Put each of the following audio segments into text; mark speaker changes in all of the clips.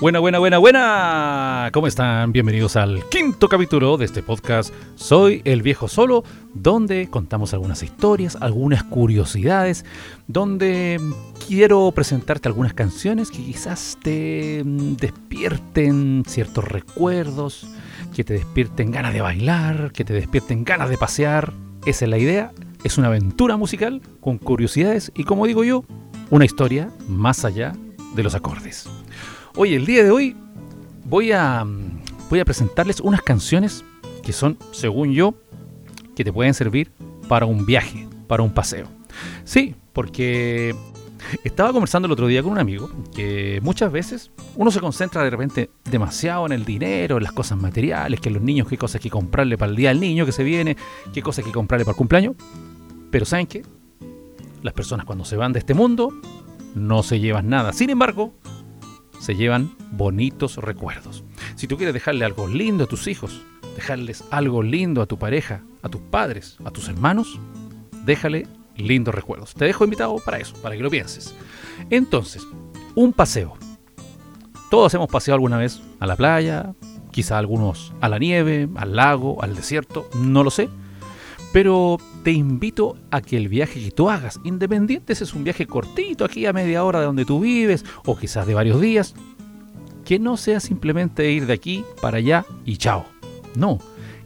Speaker 1: Buena, buena, buena, buena. ¿Cómo están? Bienvenidos al quinto capítulo de este podcast. Soy el viejo solo, donde contamos algunas historias, algunas curiosidades, donde quiero presentarte algunas canciones que quizás te mm, despierten ciertos recuerdos, que te despierten ganas de bailar, que te despierten ganas de pasear. Esa es la idea. Es una aventura musical con curiosidades y, como digo yo, una historia más allá de los acordes. Oye, el día de hoy voy a, voy a presentarles unas canciones que son, según yo, que te pueden servir para un viaje, para un paseo. Sí, porque estaba conversando el otro día con un amigo que muchas veces uno se concentra de repente demasiado en el dinero, en las cosas materiales, que los niños, qué cosas hay que comprarle para el día del niño que se viene, qué cosas hay que comprarle para el cumpleaños. Pero ¿saben qué? Las personas cuando se van de este mundo no se llevan nada. Sin embargo, se llevan bonitos recuerdos. Si tú quieres dejarle algo lindo a tus hijos, dejarles algo lindo a tu pareja, a tus padres, a tus hermanos, déjale lindos recuerdos. Te dejo invitado para eso, para que lo pienses. Entonces, un paseo. Todos hemos paseado alguna vez a la playa, quizá algunos a la nieve, al lago, al desierto, no lo sé. Pero te invito a que el viaje que tú hagas, independiente si es un viaje cortito aquí a media hora de donde tú vives o quizás de varios días, que no sea simplemente ir de aquí para allá y chao. No,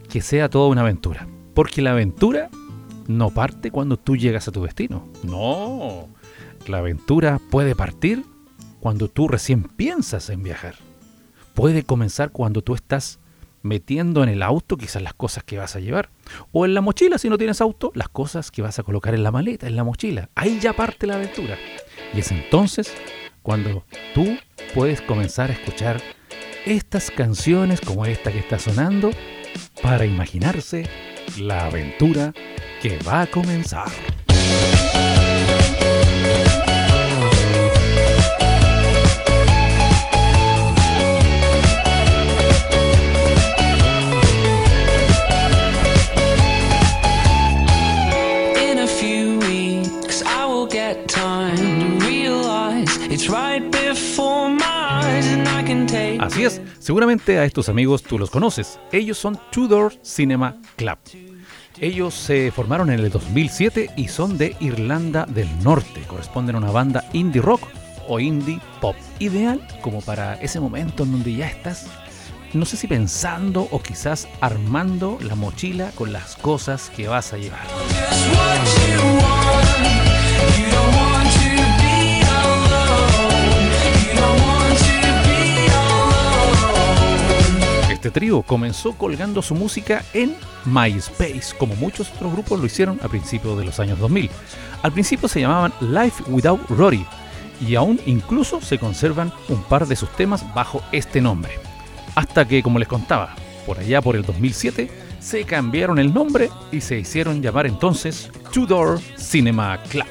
Speaker 1: que sea toda una aventura. Porque la aventura no parte cuando tú llegas a tu destino. No, la aventura puede partir cuando tú recién piensas en viajar. Puede comenzar cuando tú estás metiendo en el auto quizás las cosas que vas a llevar. O en la mochila, si no tienes auto, las cosas que vas a colocar en la maleta, en la mochila. Ahí ya parte la aventura. Y es entonces cuando tú puedes comenzar a escuchar estas canciones como esta que está sonando para imaginarse la aventura que va a comenzar. Seguramente a estos amigos tú los conoces. Ellos son Tudor Cinema Club. Ellos se formaron en el 2007 y son de Irlanda del Norte. Corresponden a una banda indie rock o indie pop. Ideal como para ese momento en donde ya estás, no sé si pensando o quizás armando la mochila con las cosas que vas a llevar. Trío comenzó colgando su música en MySpace, como muchos otros grupos lo hicieron a principios de los años 2000. Al principio se llamaban Life Without Rory y aún incluso se conservan un par de sus temas bajo este nombre. Hasta que, como les contaba, por allá por el 2007 se cambiaron el nombre y se hicieron llamar entonces Tudor Cinema Club.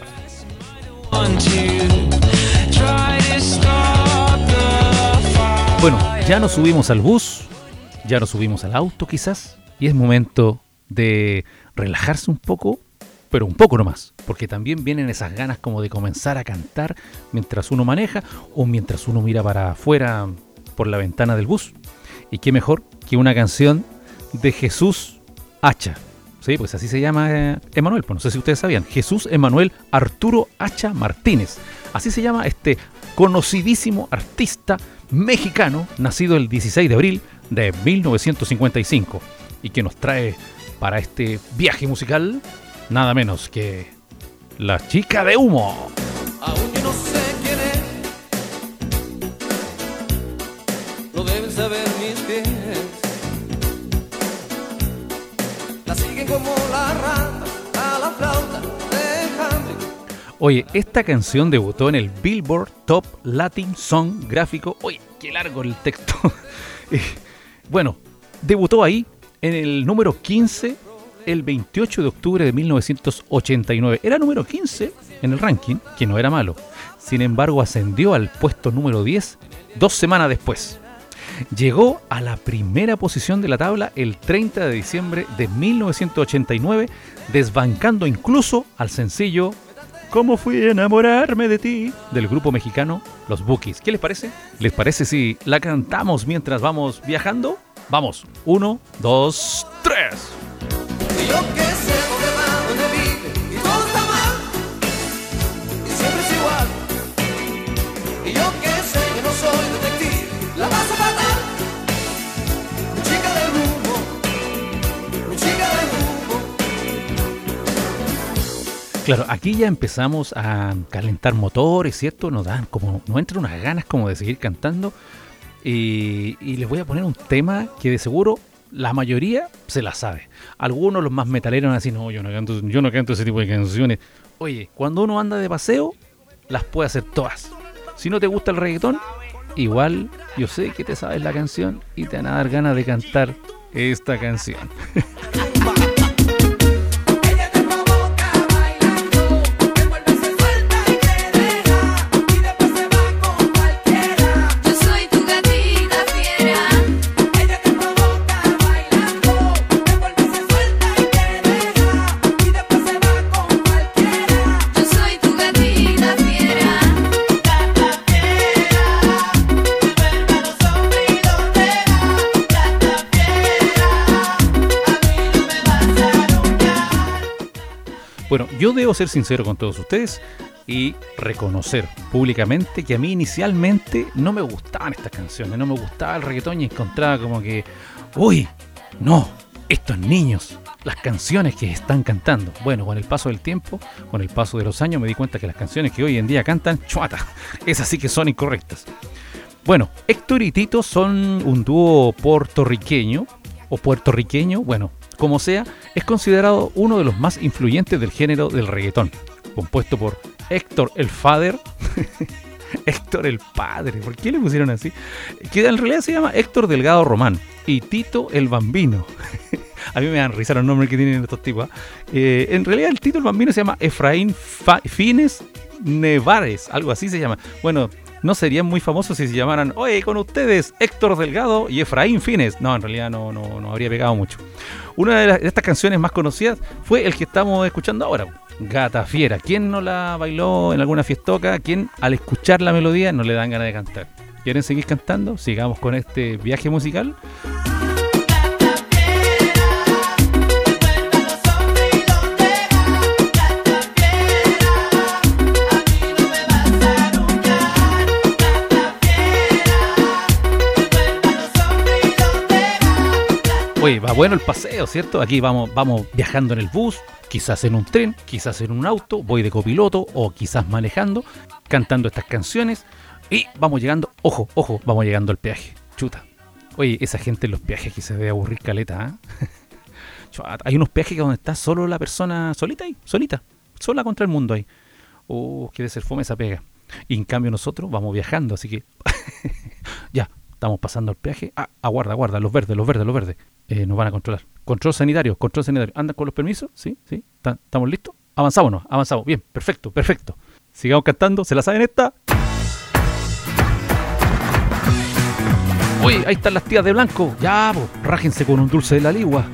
Speaker 1: Bueno, ya nos subimos al bus, ya nos subimos al auto quizás y es momento de relajarse un poco, pero un poco nomás, porque también vienen esas ganas como de comenzar a cantar mientras uno maneja o mientras uno mira para afuera por la ventana del bus. Y qué mejor que una canción de Jesús Hacha. Sí, pues así se llama eh, Emanuel, pues no sé si ustedes sabían. Jesús Emanuel Arturo Hacha Martínez. Así se llama este conocidísimo artista mexicano, nacido el 16 de abril de 1955 y que nos trae para este viaje musical nada menos que La chica de humo. Aunque no sé quién es, lo deben saber mis pies. La siguen como la rata a la flauta de Oye, esta canción debutó en el Billboard Top Latin Song Gráfico. Oye, qué largo el texto. Bueno, debutó ahí en el número 15 el 28 de octubre de 1989. Era número 15 en el ranking, que no era malo. Sin embargo, ascendió al puesto número 10 dos semanas después. Llegó a la primera posición de la tabla el 30 de diciembre de 1989, desbancando incluso al sencillo ¿Cómo fui a enamorarme de ti? Del grupo mexicano Los Bookies. ¿Qué les parece? ¿Les parece si la cantamos mientras vamos viajando? Vamos, uno, dos, tres. Claro, aquí ya empezamos a calentar motores, ¿cierto? Nos dan como, nos entran unas ganas como de seguir cantando. Y, les voy a poner un tema que de seguro la mayoría se la sabe. Algunos, los más metaleros, van a no, yo no canto, yo no canto ese tipo de canciones. Oye, cuando uno anda de paseo, las puede hacer todas. Si no te gusta el reggaetón, igual yo sé que te sabes la canción y te van a dar ganas de cantar esta canción. yo debo ser sincero con todos ustedes y reconocer públicamente que a mí inicialmente no me gustaban estas canciones, no me gustaba el reggaetón y encontraba como que, uy, no, estos niños, las canciones que están cantando. Bueno, con el paso del tiempo, con el paso de los años, me di cuenta que las canciones que hoy en día cantan, chuata, esas sí que son incorrectas. Bueno, Héctor y Tito son un dúo puertorriqueño, o puertorriqueño, bueno, como sea, es considerado uno de los más influyentes del género del reggaetón, compuesto por Héctor el Father. Héctor el Padre, ¿por qué le pusieron así? Que en realidad se llama Héctor Delgado Román y Tito el Bambino. A mí me dan risa los nombres que tienen estos tipos. ¿ah? Eh, en realidad el Tito el Bambino se llama Efraín Fines Nevares, algo así se llama. Bueno, no serían muy famosos si se llamaran, oye, con ustedes Héctor Delgado y Efraín Fines. No, en realidad no, no, no habría pegado mucho. Una de, estas canciones más conocidas fue el que estamos escuchando ahora, Gata Fiera. ¿Quién no la bailó en alguna fiestoca? ¿Quién al escuchar la melodía no le dan ganas de cantar? ¿Quieren seguir cantando? Sigamos con este viaje musical. Oye, va bueno el paseo, ¿cierto? Aquí vamos, vamos viajando en el bus, quizás en un tren, quizás en un auto, voy de copiloto o quizás manejando, cantando estas canciones y vamos llegando, ojo, ojo, vamos llegando al peaje. Chuta. Oye, esa gente en los peajes que se debe aburrir caleta, ¿ah? Hay unos peajes donde está solo la persona solita ahí, solita, sola contra el mundo ahí. Oh, quiere ser fome esa pega. Y en cambio nosotros vamos viajando, así que ya, estamos pasando el peaje. Ah, aguarda, aguarda, los verdes, los verdes, los verdes. Eh, nos van a controlar. Control sanitario, control sanitario. ¿Andan con los permisos? ¿Sí? ¿Sí? ¿Estamos listos? Avanzámonos, avanzamos. Bien, perfecto, perfecto. Sigamos cantando. ¿Se la saben esta? Uy, ahí están las tías de blanco. Ya, pues, rájense con un dulce de la ligua.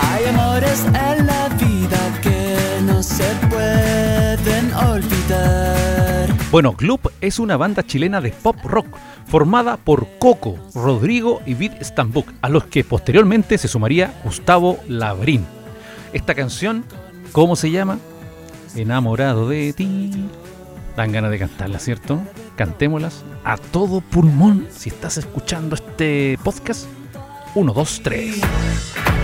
Speaker 1: Hay amores en la vida que no se pueden olvidar. Bueno, Gloop es una banda chilena de pop rock formada por Coco, Rodrigo y Vid Stambuk, a los que posteriormente se sumaría Gustavo Labrín. Esta canción, ¿cómo se llama? Enamorado de ti. Dan ganas de cantarla, ¿cierto? Cantémoslas a todo pulmón si estás escuchando este podcast. 1, 2, 3.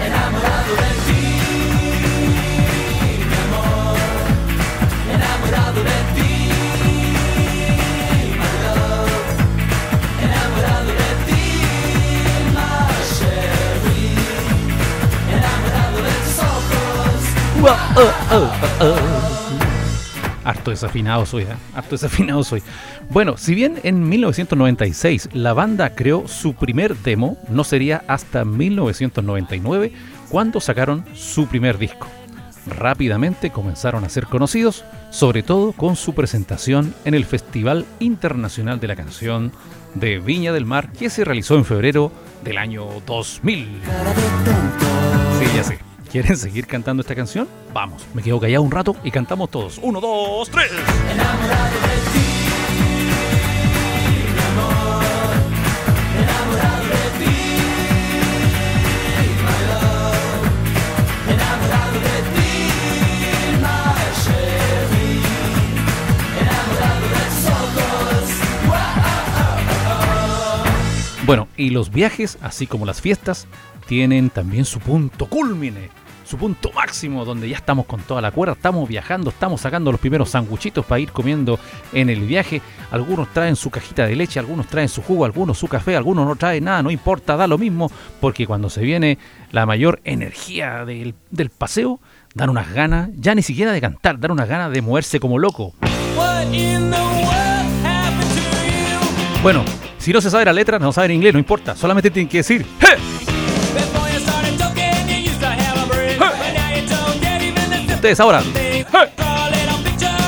Speaker 1: Enamorado de ti. Harto desafinado soy, ¿eh? harto desafinado soy. Bueno, si bien en 1996 la banda creó su primer demo, no sería hasta 1999 cuando sacaron su primer disco. Rápidamente comenzaron a ser conocidos, sobre todo con su presentación en el Festival Internacional de la Canción de Viña del Mar que se realizó en febrero del año 2000. Sí, ya sé ¿Quieren seguir cantando esta canción? Vamos, me quedo callado un rato y cantamos todos. Uno, dos, tres. Enamorado de ti. Bueno, y los viajes, así como las fiestas, tienen también su punto culmine su punto máximo, donde ya estamos con toda la cuerda, estamos viajando, estamos sacando los primeros sanguchitos para ir comiendo en el viaje. Algunos traen su cajita de leche, algunos traen su jugo, algunos su café, algunos no traen nada, no importa, da lo mismo, porque cuando se viene la mayor energía del, del paseo, dan unas ganas, ya ni siquiera de cantar, dan unas ganas de moverse como loco. Bueno, si no se sabe la letra, no sabe inglés, no importa, solamente tienen que decir ahora.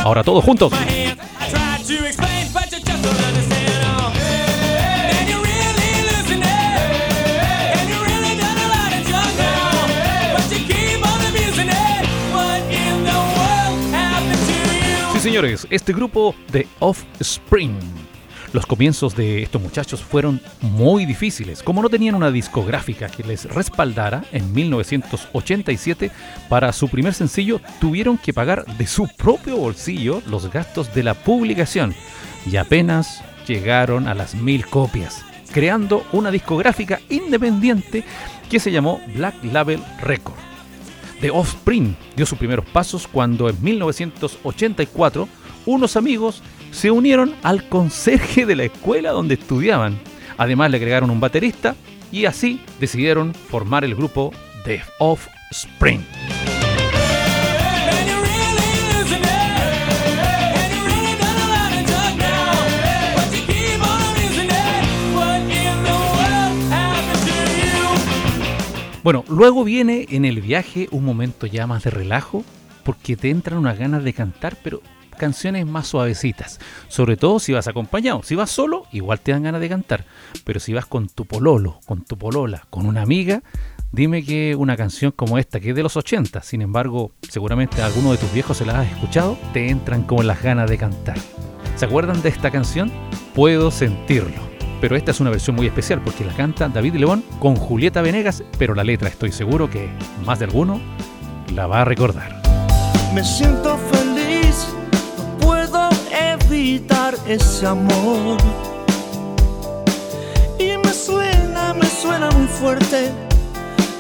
Speaker 1: Ahora todos juntos. Sí, señores, este grupo de Offspring los comienzos de estos muchachos fueron muy difíciles. Como no tenían una discográfica que les respaldara en 1987 para su primer sencillo, tuvieron que pagar de su propio bolsillo los gastos de la publicación y apenas llegaron a las mil copias, creando una discográfica independiente que se llamó Black Label Record. The Offspring dio sus primeros pasos cuando en 1984 unos amigos se unieron al conserje de la escuela donde estudiaban. Además le agregaron un baterista y así decidieron formar el grupo The Offspring. Bueno, luego viene en el viaje un momento ya más de relajo, porque te entran unas ganas de cantar, pero canciones más suavecitas. Sobre todo si vas acompañado. Si vas solo, igual te dan ganas de cantar. Pero si vas con tu pololo, con tu polola, con una amiga, dime que una canción como esta, que es de los 80, sin embargo, seguramente alguno de tus viejos se la has escuchado, te entran con las ganas de cantar. ¿Se acuerdan de esta canción? Puedo sentirlo. Pero esta es una versión muy especial porque la canta David León con Julieta Venegas, pero la letra estoy seguro que más de alguno la va a recordar.
Speaker 2: Me siento evitar ese amor. Y me suena, me suena muy fuerte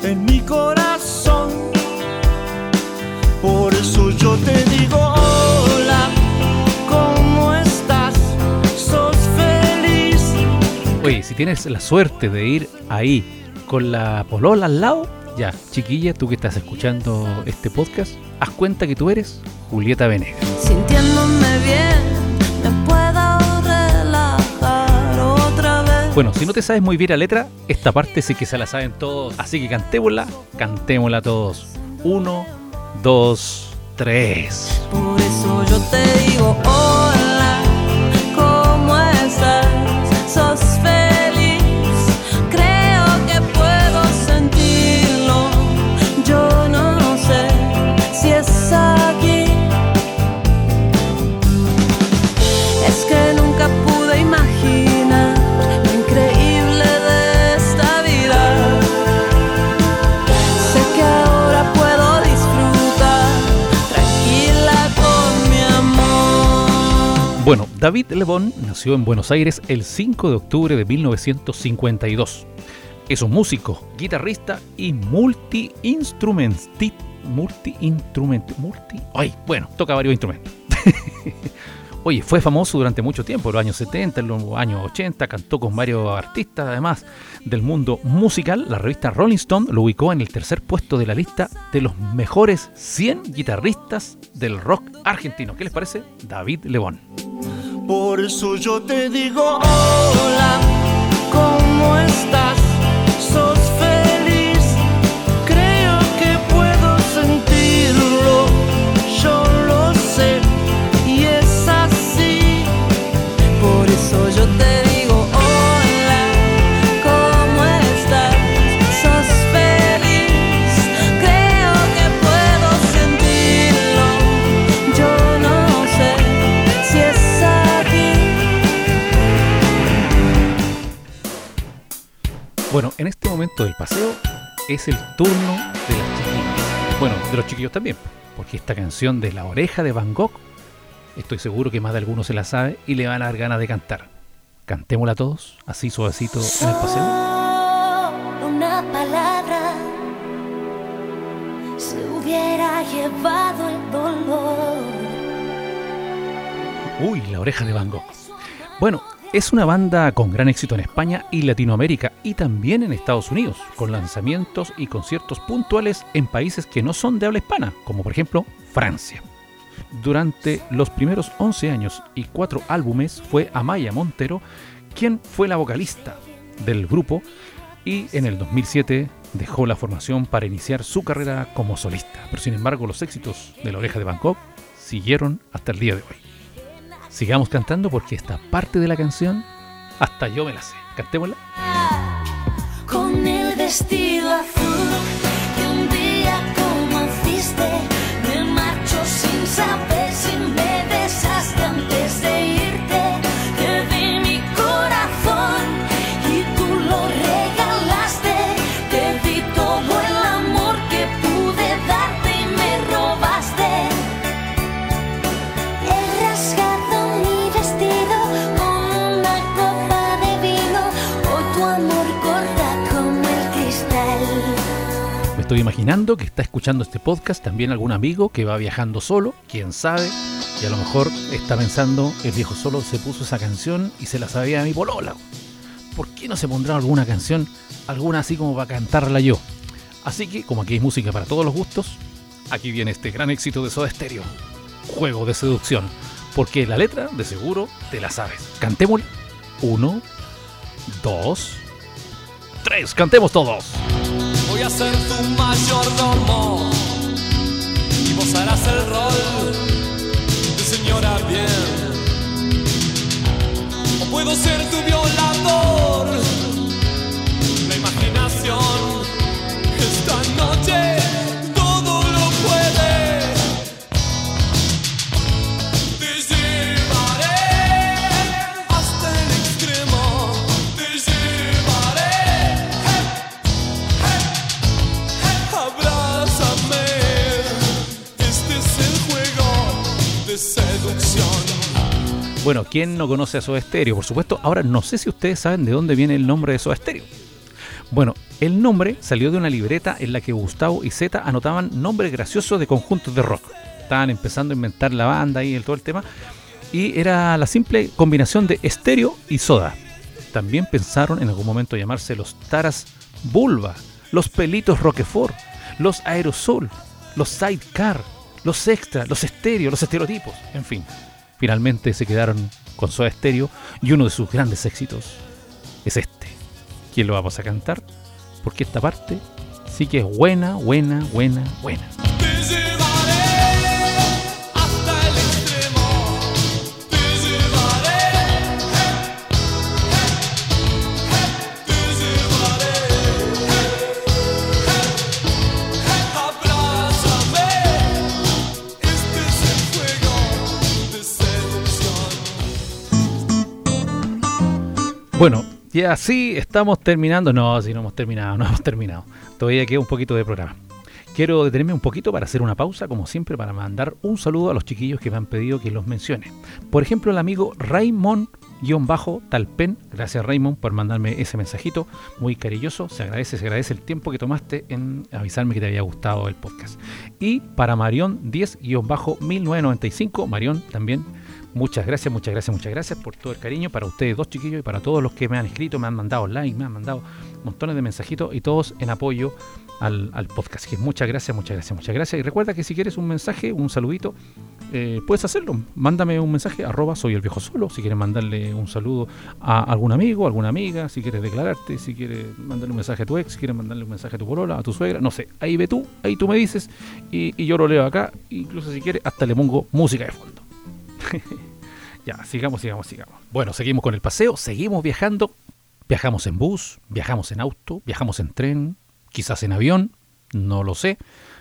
Speaker 2: en mi corazón. Por eso yo te digo, hola, ¿cómo estás? ¿Sos feliz?
Speaker 1: Oye, si tienes la suerte de ir ahí con la polola al lado, ya, chiquilla, tú que estás escuchando este podcast, haz cuenta que tú eres Julieta Venegas. Bueno, si no te sabes muy bien la letra, esta parte sí que se la saben todos. Así que cantémosla, cantémosla todos. Uno, dos, tres.
Speaker 3: Por eso yo te digo hola,
Speaker 1: David Lebón nació en Buenos Aires el 5 de octubre de 1952. Es un músico, guitarrista y multi-instrumentista. Multi-instrument. Multi. Ay, bueno, toca varios instrumentos. Oye, fue famoso durante mucho tiempo, en los años 70, en los años 80, cantó con varios artistas, además del mundo musical. La revista Rolling Stone lo ubicó en el tercer puesto de la lista de los mejores 100 guitarristas del rock argentino. ¿Qué les parece? David Lebón.
Speaker 2: Por eso yo te digo hola, ¿cómo estás? ¿Sos
Speaker 1: paseo es el turno de las chiquillas. Bueno, de los chiquillos también, porque esta canción de La oreja de Van Gogh, estoy seguro que más de alguno se la sabe y le van a dar ganas de cantar. Cantémosla todos, así suavecito en el paseo.
Speaker 4: Solo una palabra se hubiera llevado el dolor.
Speaker 1: Uy, La oreja de Van Gogh. Bueno, es una banda con gran éxito en España y Latinoamérica y también en Estados Unidos, con lanzamientos y conciertos puntuales en países que no son de habla hispana, como por ejemplo Francia. Durante los primeros 11 años y 4 álbumes fue Amaya Montero quien fue la vocalista del grupo y en el 2007 dejó la formación para iniciar su carrera como solista. Pero sin embargo los éxitos de la oreja de Bangkok siguieron hasta el día de hoy. Sigamos cantando porque esta parte de la canción hasta yo me la sé. Cantémosla.
Speaker 4: Con el vestido
Speaker 1: imaginando que está escuchando este podcast también algún amigo que va viajando solo, quién sabe, y a lo mejor está pensando, el viejo solo se puso esa canción y se la sabía a mi polola. ¿Por qué no se pondrá alguna canción, alguna así como para cantarla yo? Así que, como aquí hay música para todos los gustos, aquí viene este gran éxito de Soda Stereo, Juego de Seducción, porque la letra, de seguro, te la sabes. Cantémosla. Uno, dos, tres, cantemos todos.
Speaker 5: Voy a ser tu mayordomo y vos harás el rol de señora bien. O puedo ser tu violador.
Speaker 1: Bueno, ¿quién no conoce a Soda Stereo? Por supuesto, ahora no sé si ustedes saben de dónde viene el nombre de Soda Stereo. Bueno, el nombre salió de una libreta en la que Gustavo y Zeta anotaban nombres graciosos de conjuntos de rock. Estaban empezando a inventar la banda y el, todo el tema. Y era la simple combinación de estéreo y soda. También pensaron en algún momento llamarse los Taras Bulba, los Pelitos Roquefort, los Aerosol, los Sidecar, los Extra, los Estéreo, los Estereotipos, en fin. Finalmente se quedaron con Soda Stereo y uno de sus grandes éxitos es este. ¿Quién lo vamos a cantar? Porque esta parte sí que es buena, buena, buena, buena. Bueno, y así estamos terminando. No, si no hemos terminado, no hemos terminado. Todavía queda un poquito de programa. Quiero detenerme un poquito para hacer una pausa, como siempre, para mandar un saludo a los chiquillos que me han pedido que los mencione. Por ejemplo, el amigo Raymond-Talpen. Gracias, Raymond, por mandarme ese mensajito. Muy cariñoso. Se agradece, se agradece el tiempo que tomaste en avisarme que te había gustado el podcast. Y para Marión 10-1995, Marión también Muchas gracias, muchas gracias, muchas gracias por todo el cariño para ustedes dos chiquillos y para todos los que me han escrito, me han mandado like, me han mandado montones de mensajitos y todos en apoyo al, podcast. Muchas gracias, muchas gracias, muchas gracias. Y recuerda que si quieres un mensaje, un saludito, eh, puedes hacerlo. Mándame un mensaje, arroba soy el viejo solo. Si quieres mandarle un saludo a algún amigo, alguna amiga, si quieres declararte, si quieres mandarle un mensaje a tu ex, si quieres mandarle un mensaje a tu polola, a tu suegra, no sé. Ahí ve tú, ahí tú me dices y yo lo leo acá. Incluso si quieres, hasta le pongo música de fondo. ya, sigamos, sigamos, sigamos. Bueno, seguimos con el paseo, seguimos viajando. Viajamos en bus, viajamos en auto, viajamos en tren, quizás en avión, no lo sé.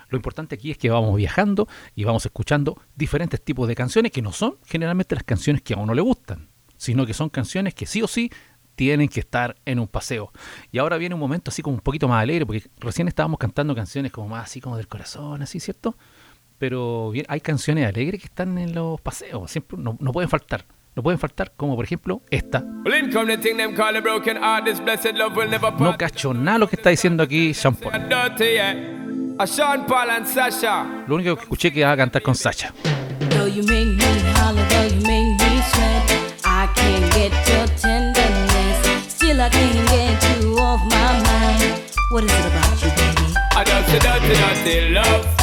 Speaker 1: Lo importante aquí es que vamos viajando y vamos escuchando diferentes tipos de canciones que no son generalmente las canciones que a uno le gustan, sino que son canciones que sí o sí tienen que estar en un paseo. Y ahora viene un momento así como un poquito más alegre, porque recién estábamos cantando canciones como más así como del corazón, así, ¿cierto? Pero bien, hay canciones alegres que están en los paseos, siempre no, no pueden faltar. No pueden faltar, como por ejemplo esta. No cacho nada lo que está diciendo aquí Sean Paul.
Speaker 6: Sasha.
Speaker 1: Lo único que escuché que va a cantar con
Speaker 4: mind. What is it about you, baby?
Speaker 6: I dirty, dirty, dirty love.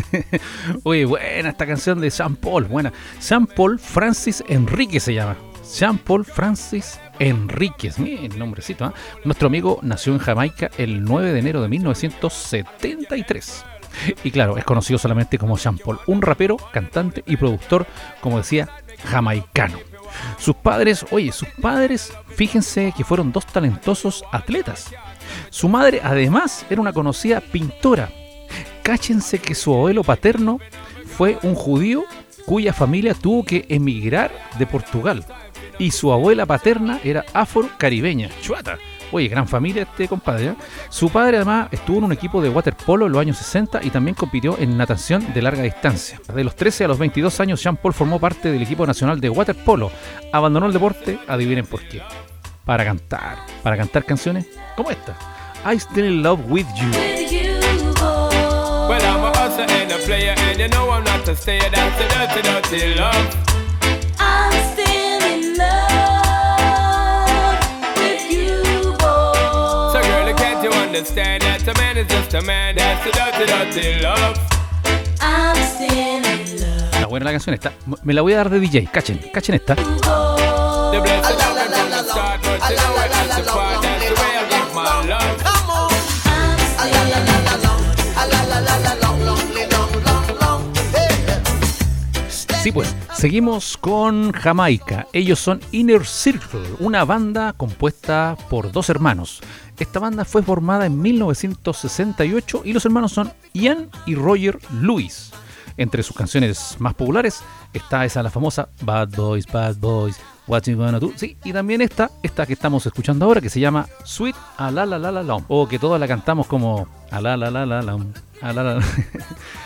Speaker 1: Oye, buena esta canción de Sean Paul, buena. Sean Paul Francis Enrique se llama. Sean Paul Francis Enríquez, el nombrecito. ¿ah? Nuestro amigo nació en Jamaica el 9 de enero de 1973. Y claro, es conocido solamente como Sean Paul, un rapero, cantante y productor, como decía, jamaicano. Sus padres, oye, sus padres, fíjense que fueron dos talentosos atletas. Su madre, además, era una conocida pintora. Cáchense que su abuelo paterno fue un judío cuya familia tuvo que emigrar de Portugal. Y su abuela paterna era afro-caribeña. Chuata. Oye, gran familia este compadre. ¿eh? Su padre además estuvo en un equipo de waterpolo en los años 60 y también compitió en natación de larga distancia. De los 13 a los 22 años, Jean Paul formó parte del equipo nacional de waterpolo. Abandonó el deporte, adivinen por qué. Para cantar. Para cantar canciones como esta. I Still in Love With You.
Speaker 6: Player, and you know I'm not a stayer. That's a dirty, dirty love.
Speaker 4: I'm still in love with you, boy.
Speaker 6: So, girl, can't you understand that a man is just a man? That's a dirty, dirty love.
Speaker 4: I'm still in love.
Speaker 1: Está buena la canción esta. Me la voy a dar de DJ. Cachen, cachen esta. Sí, pues, seguimos con Jamaica. Ellos son Inner Circle, una banda compuesta por dos hermanos. Esta banda fue formada en 1968 y los hermanos son Ian y Roger Lewis. Entre sus canciones más populares está esa la famosa Bad Boys, Bad Boys, Sí, y también está esta que estamos escuchando ahora que se llama Sweet a la o que todas la cantamos como a la, la.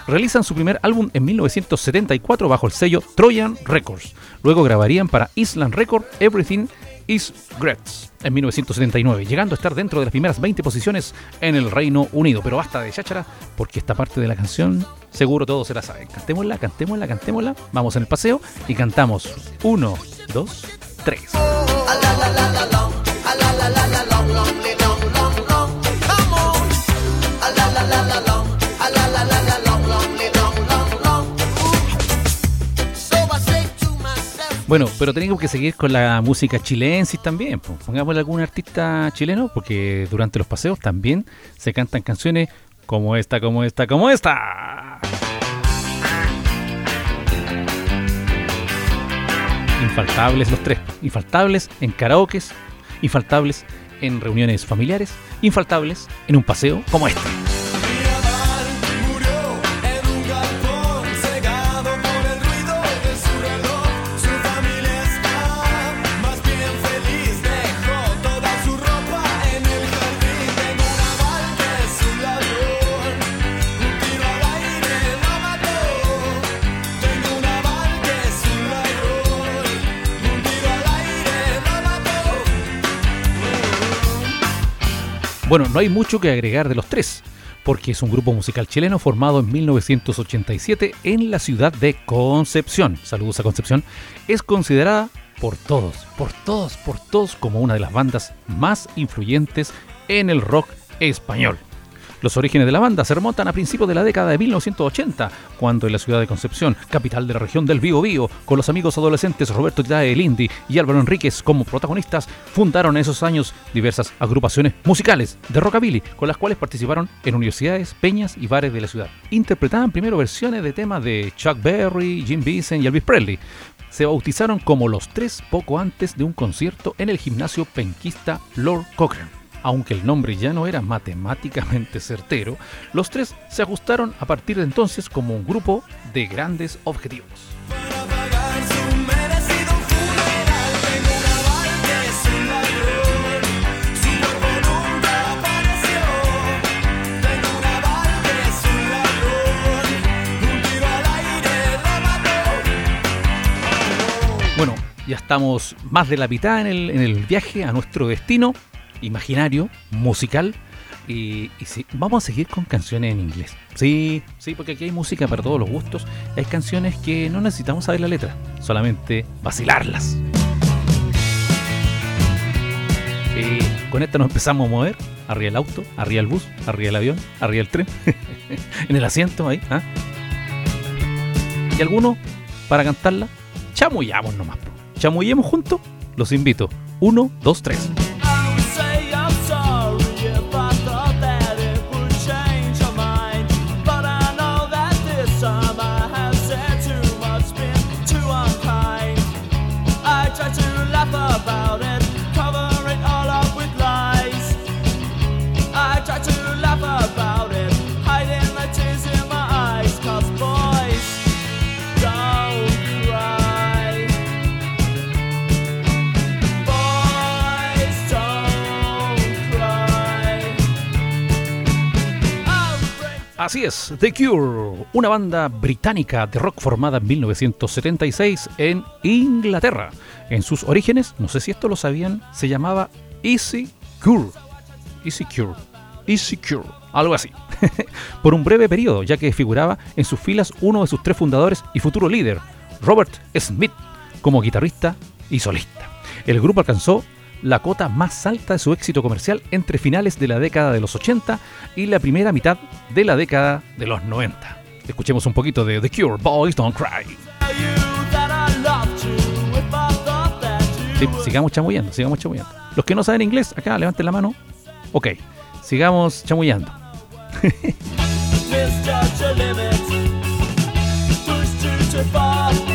Speaker 1: Realizan su primer álbum en 1974 bajo el sello Trojan Records. Luego grabarían para Island Record Everything is Great en 1979, llegando a estar dentro de las primeras 20 posiciones en el Reino Unido. Pero basta de cháchara, porque esta parte de la canción seguro todos se la saben. Cantémosla, cantémosla, cantémosla. Vamos en el paseo y cantamos. Uno, dos, tres. Bueno, pero tenemos que seguir con la música chilensis también. pues. Pongámosle algún artista chileno, porque durante los paseos también se cantan canciones como esta, como esta, como esta. Infaltables los tres. Infaltables en karaokes, infaltables en reuniones familiares, infaltables en un paseo como este. Bueno, no hay mucho que agregar de los tres, porque es un grupo musical chileno formado en 1987 en la ciudad de Concepción. Saludos a Concepción. Es considerada por todos, por todos, por todos como una de las bandas más influyentes en el rock español. Los orígenes de la banda se remontan a principios de la década de 1980, cuando en la ciudad de Concepción, capital de la región del Bío Bío, con los amigos adolescentes Roberto Yae Lindi y Álvaro Enríquez como protagonistas, fundaron en esos años diversas agrupaciones musicales de rockabilly, con las cuales participaron en universidades, peñas y bares de la ciudad. Interpretaban primero versiones de temas de Chuck Berry, Jim Vincent y Elvis Presley. Se bautizaron como los tres poco antes de un concierto en el gimnasio penquista Lord Cochrane. Aunque el nombre ya no era matemáticamente certero, los tres se ajustaron a partir de entonces como un grupo de grandes objetivos. Bueno, ya estamos más de la mitad en el, en el viaje a nuestro destino imaginario, musical. Y, y sí, vamos a seguir con canciones en inglés. Sí, sí, porque aquí hay música para todos los gustos. Hay canciones que no necesitamos saber la letra, solamente vacilarlas. Y con esta nos empezamos a mover. Arriba el auto, arriba el bus, arriba el avión, arriba el tren. en el asiento ahí. ¿ah? Y algunos, para cantarla, chamullamos nomás. Chamullemos juntos. Los invito. Uno, dos, tres. Así es, The Cure, una banda británica de rock formada en 1976 en Inglaterra. En sus orígenes, no sé si esto lo sabían, se llamaba Easy Cure. Easy Cure. Easy Cure. Algo así. Por un breve periodo, ya que figuraba en sus filas uno de sus tres fundadores y futuro líder, Robert Smith, como guitarrista y solista. El grupo alcanzó la cota más alta de su éxito comercial entre finales de la década de los 80 y la primera mitad de la década de los 90. Escuchemos un poquito de The Cure, Boys Don't Cry. sigamos chamullando, sigamos chamullando. Los que no saben inglés, acá levanten la mano. Ok, sigamos chamullando.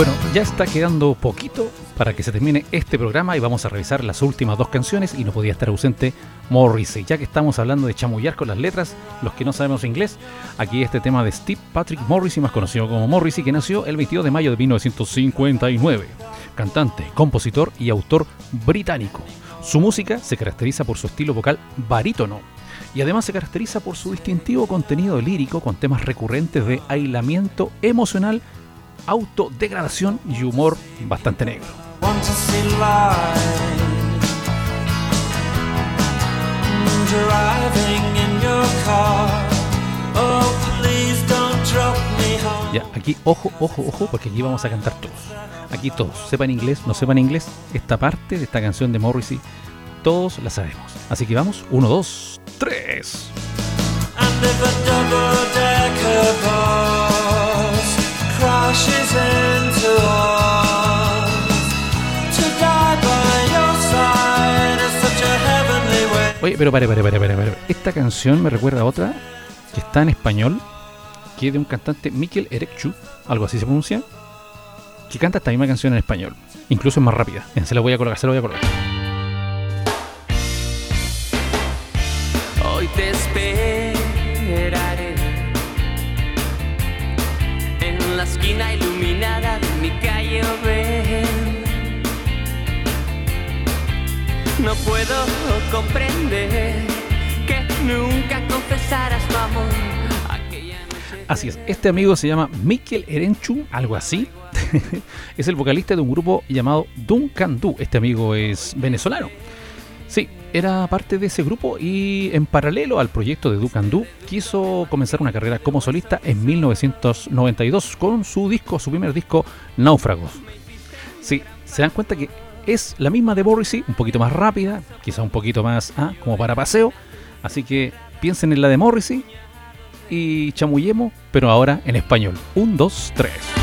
Speaker 1: Bueno, ya está quedando poquito para que se termine este programa y vamos a revisar las últimas dos canciones y no podía estar ausente Morrissey. Ya que estamos hablando de chamullar con las letras, los que no sabemos inglés, aquí este tema de Steve Patrick Morrissey, más conocido como Morrissey, que nació el 22 de mayo de 1959. Cantante, compositor y autor británico. Su música se caracteriza por su estilo vocal barítono y además se caracteriza por su distintivo contenido lírico con temas recurrentes de aislamiento emocional, autodegradación y humor bastante negro.
Speaker 5: Oh,
Speaker 1: Ya, aquí ojo, ojo, ojo, porque aquí vamos a cantar todos. Aquí todos, sepan inglés, no sepan inglés, esta parte de esta canción de Morrissey, todos la sabemos. Así que vamos, uno, dos, tres.
Speaker 5: And if a double-decker
Speaker 1: Oye, pero pare, pare, pare, pare, pare. Esta canción me recuerda a otra que está en español, que es de un cantante, Mikel Erekchu, algo así se pronuncia, que canta esta misma canción en español. Incluso es más rápida. Se la voy a colocar, se la voy a colocar.
Speaker 7: Esquina iluminada de mi calle ven. No puedo comprender que nunca confesaras tu amor.
Speaker 1: Así es, este amigo se llama Mikel Erenchu, algo así. es el vocalista de un grupo llamado Duncan Du. Este amigo es venezolano. Sí, era parte de ese grupo y en paralelo al proyecto de Duke and Do quiso comenzar una carrera como solista en 1992 con su disco, su primer disco, Náufragos. Sí, se dan cuenta que es la misma de Morrissey, un poquito más rápida, quizá un poquito más ah, como para paseo. Así que piensen en la de Morrissey y chamullemos, pero ahora en español. Un, dos, tres.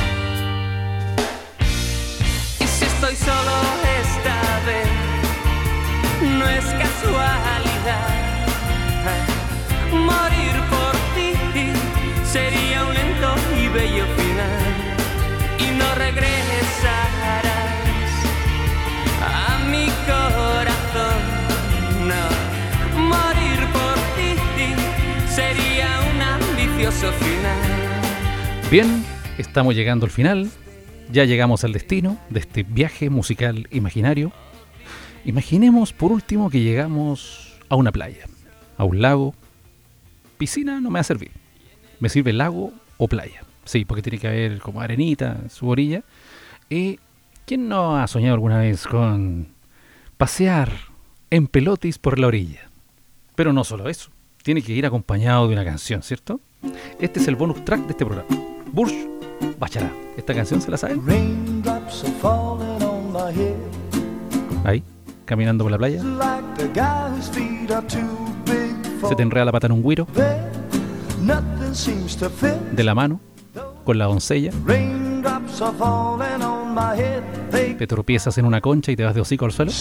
Speaker 1: Bien, estamos llegando al final. Ya llegamos al destino de este viaje musical imaginario. Imaginemos por último que llegamos a una playa, a un lago. Piscina no me va a servir. Me sirve lago o playa. Sí, porque tiene que haber como arenita en su orilla. ¿Y quién no ha soñado alguna vez con pasear en pelotis por la orilla? Pero no solo eso. Tiene que ir acompañado de una canción, ¿cierto? Este es el bonus track de este programa. Burj Bachará. ¿Esta canción se la saben? Ahí, caminando por la playa. Se te enreda la pata en un guiro de la mano con la doncella. Te tropiezas en una concha y te vas de hocico al suelo.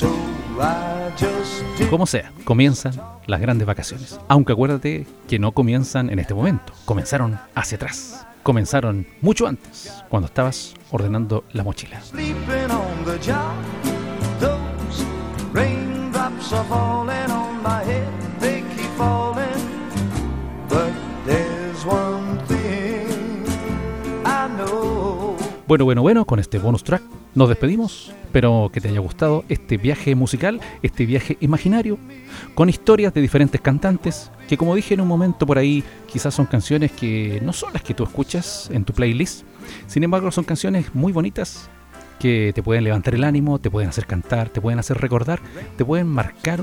Speaker 1: Como sea, comienzan las grandes vacaciones. Aunque acuérdate que no comienzan en este momento. Comenzaron hacia atrás. Comenzaron mucho antes, cuando estabas ordenando la mochila.
Speaker 5: Sleeping on the job. Those raindrops are falling on my head. They keep falling.
Speaker 1: Bueno, bueno, bueno, con este bonus track nos despedimos. Espero que te haya gustado este viaje musical, este viaje imaginario, con historias de diferentes cantantes, que como dije en un momento por ahí, quizás son canciones que no son las que tú escuchas en tu playlist. Sin embargo, son canciones muy bonitas que te pueden levantar el ánimo, te pueden hacer cantar, te pueden hacer recordar, te pueden marcar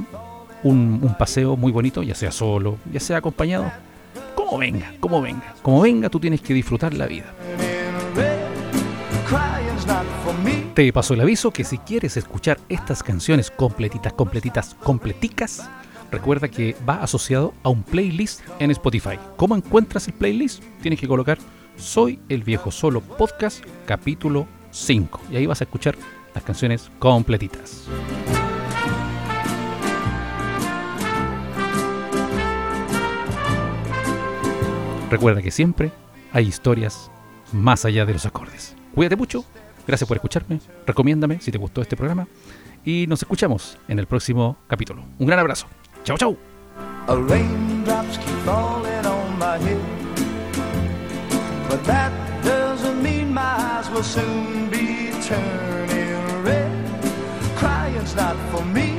Speaker 1: un, un paseo muy bonito, ya sea solo, ya sea acompañado. Como venga, como venga, como venga, tú tienes que disfrutar la vida. Te paso el aviso que si quieres escuchar estas canciones completitas, completitas, completicas, recuerda que va asociado a un playlist en Spotify. ¿Cómo encuentras el playlist? Tienes que colocar Soy el viejo solo podcast capítulo 5 y ahí vas a escuchar las canciones completitas. Recuerda que siempre hay historias más allá de los acordes. Cuídate mucho, gracias por escucharme, recomiéndame si te gustó este programa y nos escuchamos en el próximo capítulo. Un gran abrazo.
Speaker 5: Not for me.